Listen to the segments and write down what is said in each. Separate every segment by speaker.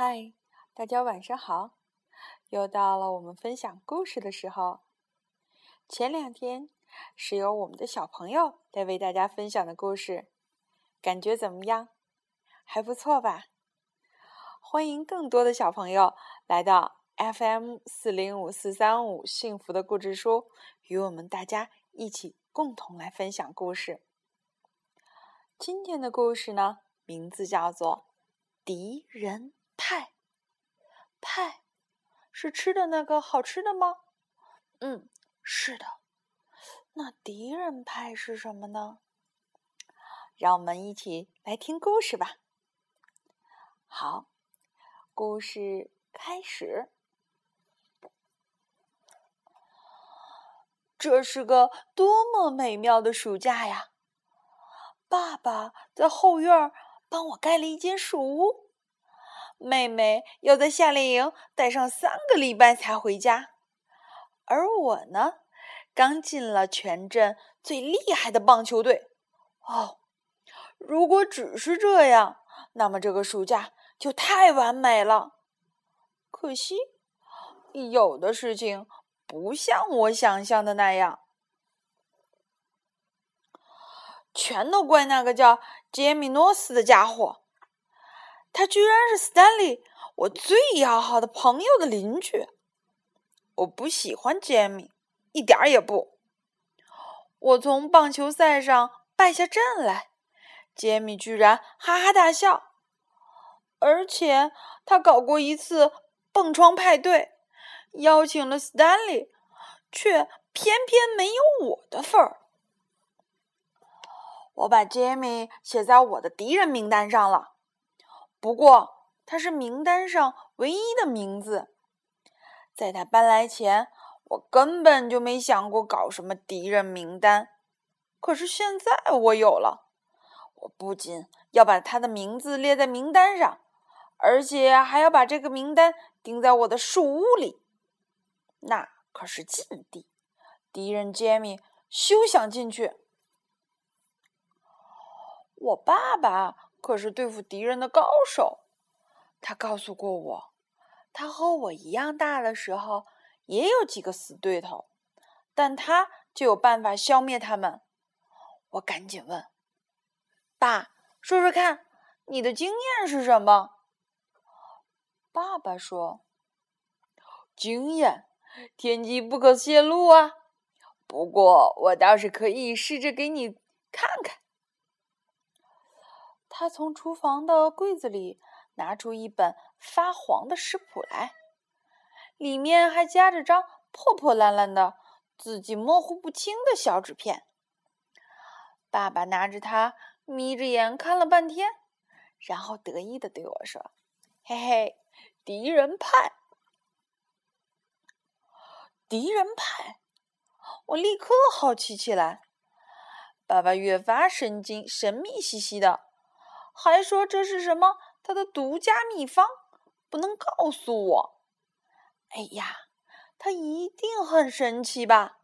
Speaker 1: 嗨，大家晚上好！又到了我们分享故事的时候。前两天是由我们的小朋友来为大家分享的故事，感觉怎么样？还不错吧？欢迎更多的小朋友来到 FM 四零五四三五幸福的故事书，与我们大家一起共同来分享故事。今天的故事呢，名字叫做《敌人》。派，派，是吃的那个好吃的吗？嗯，是的。那敌人派是什么呢？让我们一起来听故事吧。好，故事开始。这是个多么美妙的暑假呀！爸爸在后院帮我盖了一间树屋。妹妹要在夏令营待上三个礼拜才回家，而我呢，刚进了全镇最厉害的棒球队。哦，如果只是这样，那么这个暑假就太完美了。可惜，有的事情不像我想象的那样，全都怪那个叫杰米诺斯的家伙。他居然是斯坦利，我最要好的朋友的邻居。我不喜欢杰米，一点儿也不。我从棒球赛上败下阵来，杰米居然哈哈大笑，而且他搞过一次蹦床派对，邀请了斯坦利，却偏偏没有我的份儿。我把杰米写在我的敌人名单上了。不过，他是名单上唯一的名字。在他搬来前，我根本就没想过搞什么敌人名单。可是现在我有了，我不仅要把他的名字列在名单上，而且还要把这个名单钉在我的树屋里。那可是禁地，敌人杰米休想进去。我爸爸。可是对付敌人的高手，他告诉过我，他和我一样大的时候也有几个死对头，但他就有办法消灭他们。我赶紧问：“爸，说说看，你的经验是什么？”爸爸说：“经验，天机不可泄露啊。不过我倒是可以试着给你看看。”他从厨房的柜子里拿出一本发黄的食谱来，里面还夹着张破破烂烂的、字迹模糊不清的小纸片。爸爸拿着它，眯着眼看了半天，然后得意的对我说：“嘿嘿，敌人派，敌人派！”我立刻好奇起来。爸爸越发神经神秘兮兮的。还说这是什么？他的独家秘方，不能告诉我。哎呀，他一定很神奇吧？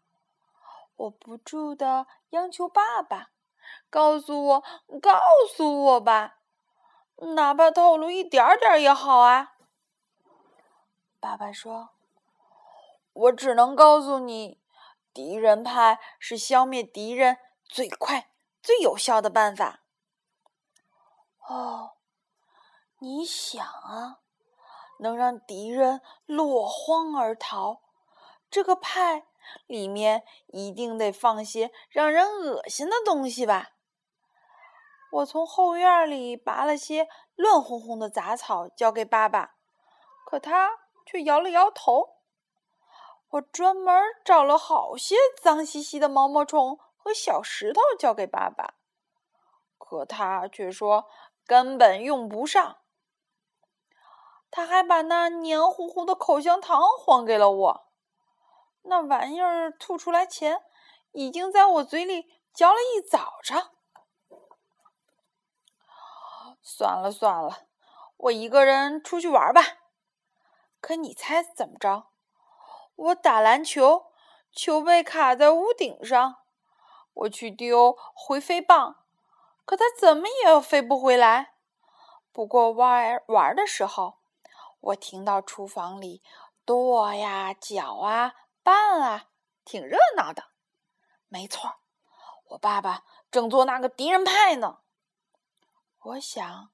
Speaker 1: 我不住的央求爸爸，告诉我，告诉我吧，哪怕透露一点点也好啊。爸爸说：“我只能告诉你，敌人派是消灭敌人最快、最有效的办法。”哦，你想啊，能让敌人落荒而逃，这个派里面一定得放些让人恶心的东西吧？我从后院里拔了些乱哄哄的杂草交给爸爸，可他却摇了摇头。我专门找了好些脏兮兮的毛毛虫和小石头交给爸爸，可他却说。根本用不上。他还把那黏糊糊的口香糖还给了我。那玩意儿吐出来前，已经在我嘴里嚼了一早上。算了算了，我一个人出去玩吧。可你猜怎么着？我打篮球，球被卡在屋顶上。我去丢回飞棒。可它怎么也飞不回来。不过玩玩的时候，我听到厨房里剁呀、搅啊、拌啊，挺热闹的。没错，我爸爸正做那个敌人派呢。我想，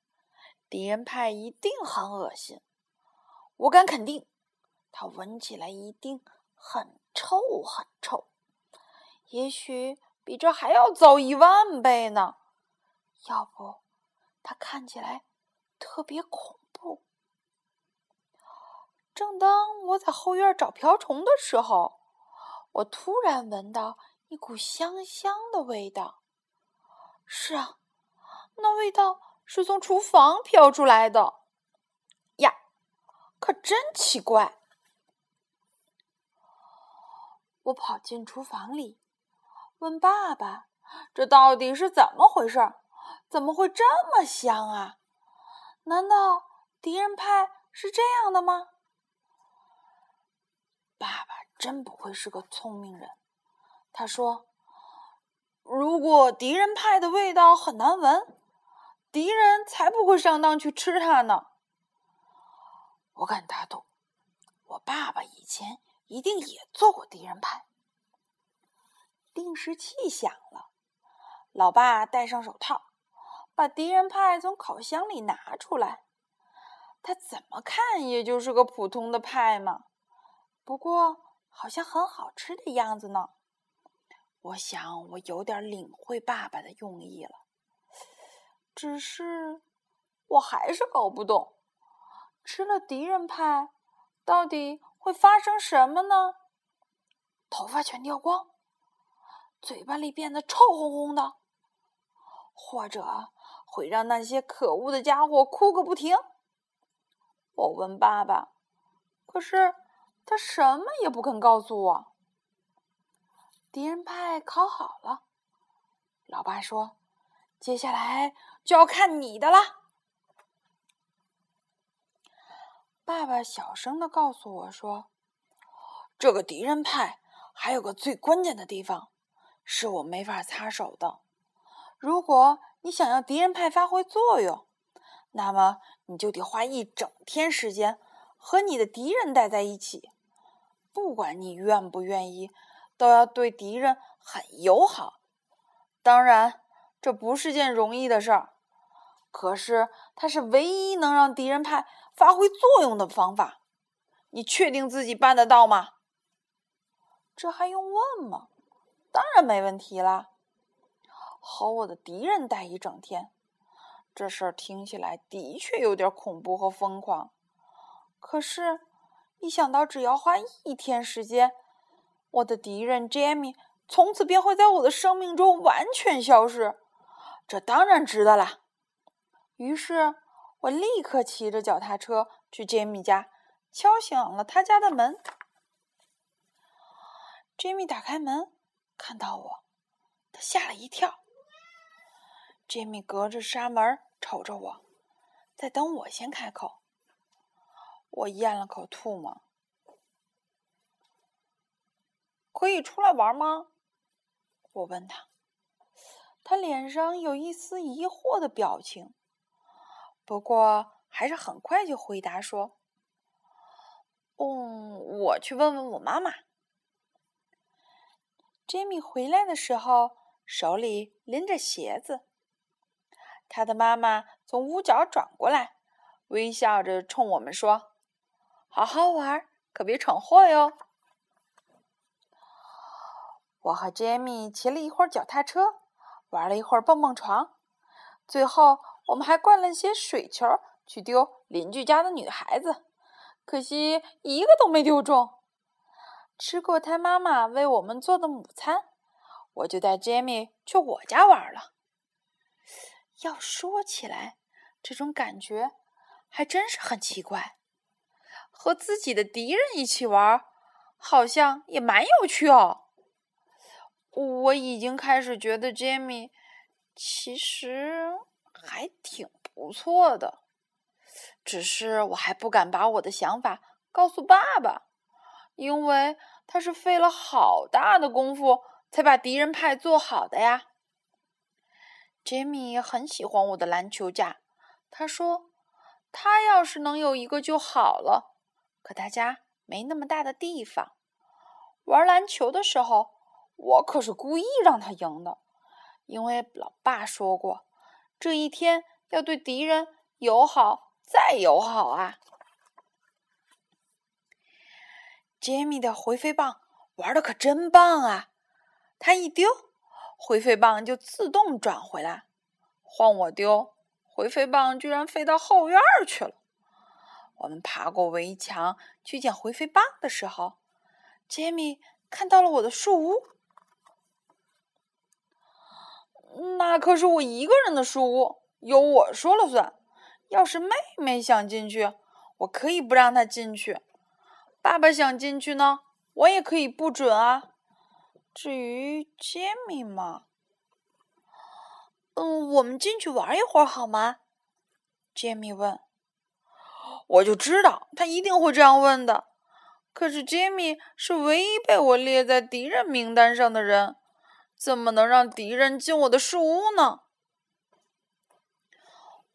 Speaker 1: 敌人派一定很恶心。我敢肯定，它闻起来一定很臭很臭，也许比这还要糟一万倍呢。要不，它看起来特别恐怖。正当我在后院找瓢虫的时候，我突然闻到一股香香的味道。是啊。那味道是从厨房飘出来的呀，可真奇怪！我跑进厨房里，问爸爸：“这到底是怎么回事？怎么会这么香啊？难道敌人派是这样的吗？”爸爸真不愧是个聪明人，他说：“如果敌人派的味道很难闻。”敌人才不会上当去吃它呢！我敢打赌，我爸爸以前一定也做过敌人派。定时器响了，老爸戴上手套，把敌人派从烤箱里拿出来。他怎么看也就是个普通的派嘛，不过好像很好吃的样子呢。我想，我有点领会爸爸的用意了。只是，我还是搞不懂，吃了敌人派，到底会发生什么呢？头发全掉光，嘴巴里变得臭烘烘的，或者会让那些可恶的家伙哭个不停。我问爸爸，可是他什么也不肯告诉我。敌人派烤好了，老爸说。接下来就要看你的啦。爸爸小声的告诉我说：“这个敌人派还有个最关键的地方，是我没法擦手的。如果你想要敌人派发挥作用，那么你就得花一整天时间和你的敌人待在一起。不管你愿不愿意，都要对敌人很友好。当然。”这不是件容易的事儿，可是它是唯一能让敌人派发挥作用的方法。你确定自己办得到吗？这还用问吗？当然没问题啦！和我的敌人待一整天，这事儿听起来的确有点恐怖和疯狂。可是，一想到只要花一天时间，我的敌人 Jamie 从此便会在我的生命中完全消失。这当然值得啦。于是我立刻骑着脚踏车去杰米家，敲响了他家的门。杰米打开门，看到我，他吓了一跳。杰米隔着纱门瞅着我，在等我先开口。我咽了口吐沫。可以出来玩吗？我问他。他脸上有一丝疑惑的表情，不过还是很快就回答说：“嗯，我去问问我妈妈。” Jimmy 回来的时候，手里拎着鞋子。他的妈妈从屋角转过来，微笑着冲我们说：“好好玩，可别闯祸哟。”我和 Jimmy 骑了一会儿脚踏车。玩了一会儿蹦蹦床，最后我们还灌了些水球去丢邻居家的女孩子，可惜一个都没丢中。吃过他妈妈为我们做的午餐，我就带 Jamie 去我家玩了。要说起来，这种感觉还真是很奇怪，和自己的敌人一起玩，好像也蛮有趣哦。我已经开始觉得 Jamie 其实还挺不错的，只是我还不敢把我的想法告诉爸爸，因为他是费了好大的功夫才把敌人派做好的呀。杰米很喜欢我的篮球架，他说他要是能有一个就好了。可他家没那么大的地方。玩篮球的时候，我可是故意让他赢的，因为老爸说过，这一天要对敌人友好再友好啊。杰米的回飞棒玩的可真棒啊！他一丢，回飞棒就自动转回来；换我丢，回飞棒居然飞到后院去了。我们爬过围墙去捡回飞棒的时候，杰米看到了我的树屋。那可是我一个人的树屋，由我说了算。要是妹妹想进去，我可以不让她进去。爸爸想进去呢，我也可以不准啊。至于杰米嘛，嗯，我们进去玩一会儿好吗？杰米问。我就知道他一定会这样问的。可是杰米是唯一被我列在敌人名单上的人，怎么能让敌人进我的树屋呢？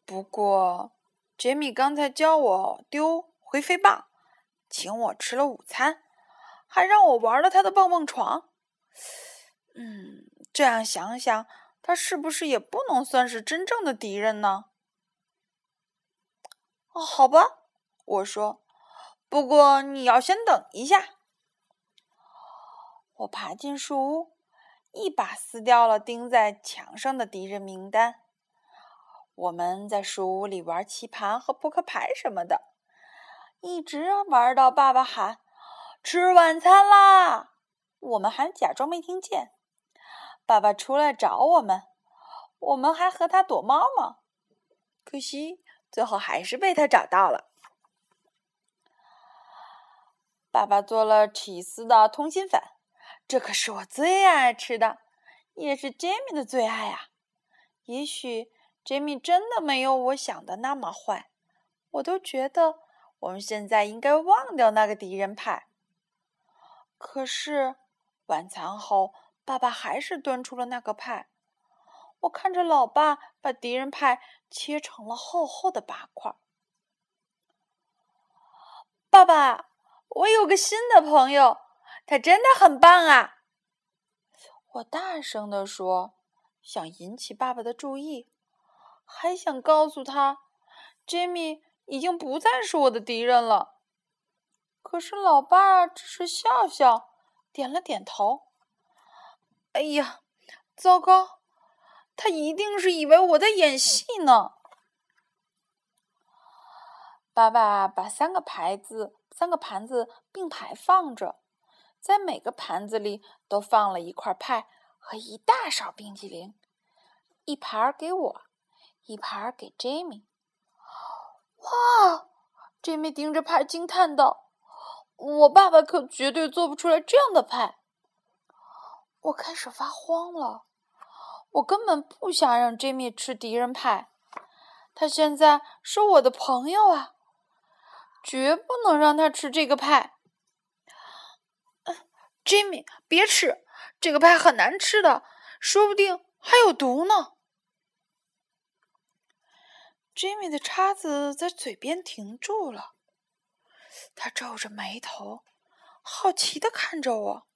Speaker 1: 不过，杰米刚才教我丢回飞棒。请我吃了午餐，还让我玩了他的蹦蹦床。嗯，这样想想，他是不是也不能算是真正的敌人呢？哦，好吧，我说。不过你要先等一下。我爬进树屋，一把撕掉了钉在墙上的敌人名单。我们在树屋里玩棋盘和扑克牌什么的。一直玩到爸爸喊“吃晚餐啦”，我们还假装没听见。爸爸出来找我们，我们还和他躲猫猫，可惜最后还是被他找到了。爸爸做了起司的通心粉，这可是我最爱吃的，也是杰米的最爱啊。也许杰米真的没有我想的那么坏，我都觉得。我们现在应该忘掉那个敌人派。可是晚餐后，爸爸还是端出了那个派。我看着老爸把敌人派切成了厚厚的八块。爸爸，我有个新的朋友，他真的很棒啊！我大声地说，想引起爸爸的注意，还想告诉他，Jimmy。已经不再是我的敌人了。可是老爸只是笑笑，点了点头。哎呀，糟糕！他一定是以为我在演戏呢。爸爸把三个牌子、三个盘子并排放着，在每个盘子里都放了一块派和一大勺冰激凌，一盘给我，一盘给 Jamie。哇！杰米盯着派惊叹道：“我爸爸可绝对做不出来这样的派。”我开始发慌了。我根本不想让 Jimmy 吃敌人派，他现在是我的朋友啊，绝不能让他吃这个派。Jimmy，，别吃这个派，很难吃的，说不定还有毒呢。Jimmy 的叉子在嘴边停住了，他皱着眉头，好奇的看着我。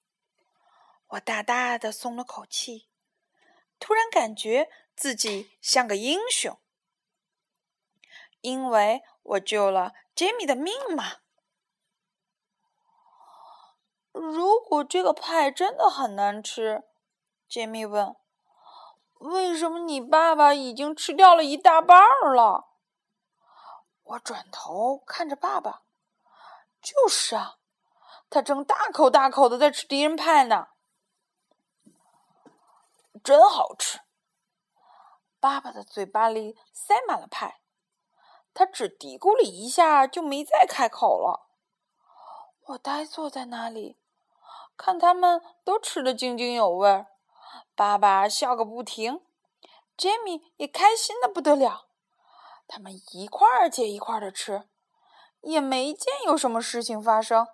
Speaker 1: 我大大的松了口气，突然感觉自己像个英雄，因为我救了杰米的命嘛。如果这个派真的很难吃杰米问。为什么你爸爸已经吃掉了一大半了？我转头看着爸爸，就是啊，他正大口大口的在吃敌人派呢，真好吃。爸爸的嘴巴里塞满了派，他只嘀咕了一下，就没再开口了。我呆坐在那里，看他们都吃得津津有味儿。爸爸笑个不停杰米也开心的不得了。他们一块儿接一块儿的吃，也没见有什么事情发生。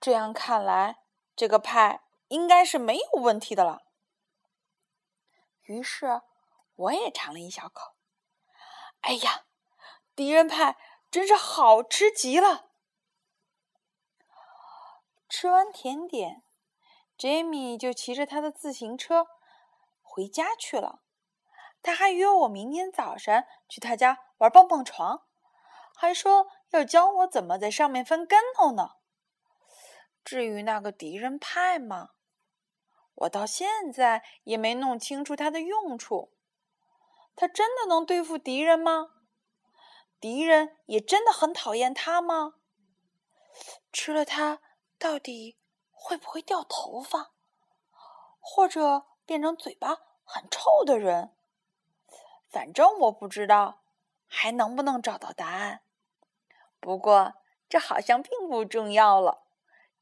Speaker 1: 这样看来，这个派应该是没有问题的了。于是，我也尝了一小口。哎呀，敌人派真是好吃极了。吃完甜点，杰米就骑着他的自行车回家去了。他还约我明天早上去他家玩蹦蹦床，还说要教我怎么在上面翻跟头呢。至于那个敌人派嘛，我到现在也没弄清楚他的用处。他真的能对付敌人吗？敌人也真的很讨厌他吗？吃了它到底会不会掉头发，或者变成嘴巴很臭的人？反正我不知道，还能不能找到答案？不过这好像并不重要了，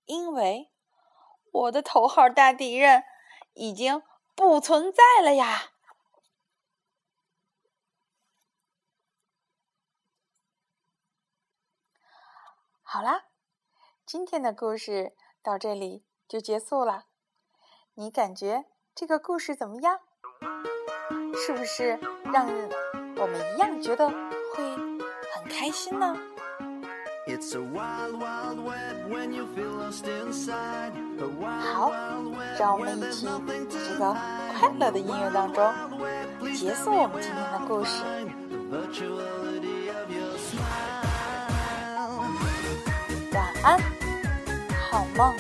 Speaker 1: 因为我的头号大敌人已经不存在了呀！好啦，今天的故事到这里就结束了。你感觉这个故事怎么样？是不是让人我们一样觉得会很开心呢？好，让我们一起在这个快乐的音乐当中结束我们今天的故事。晚安，好梦。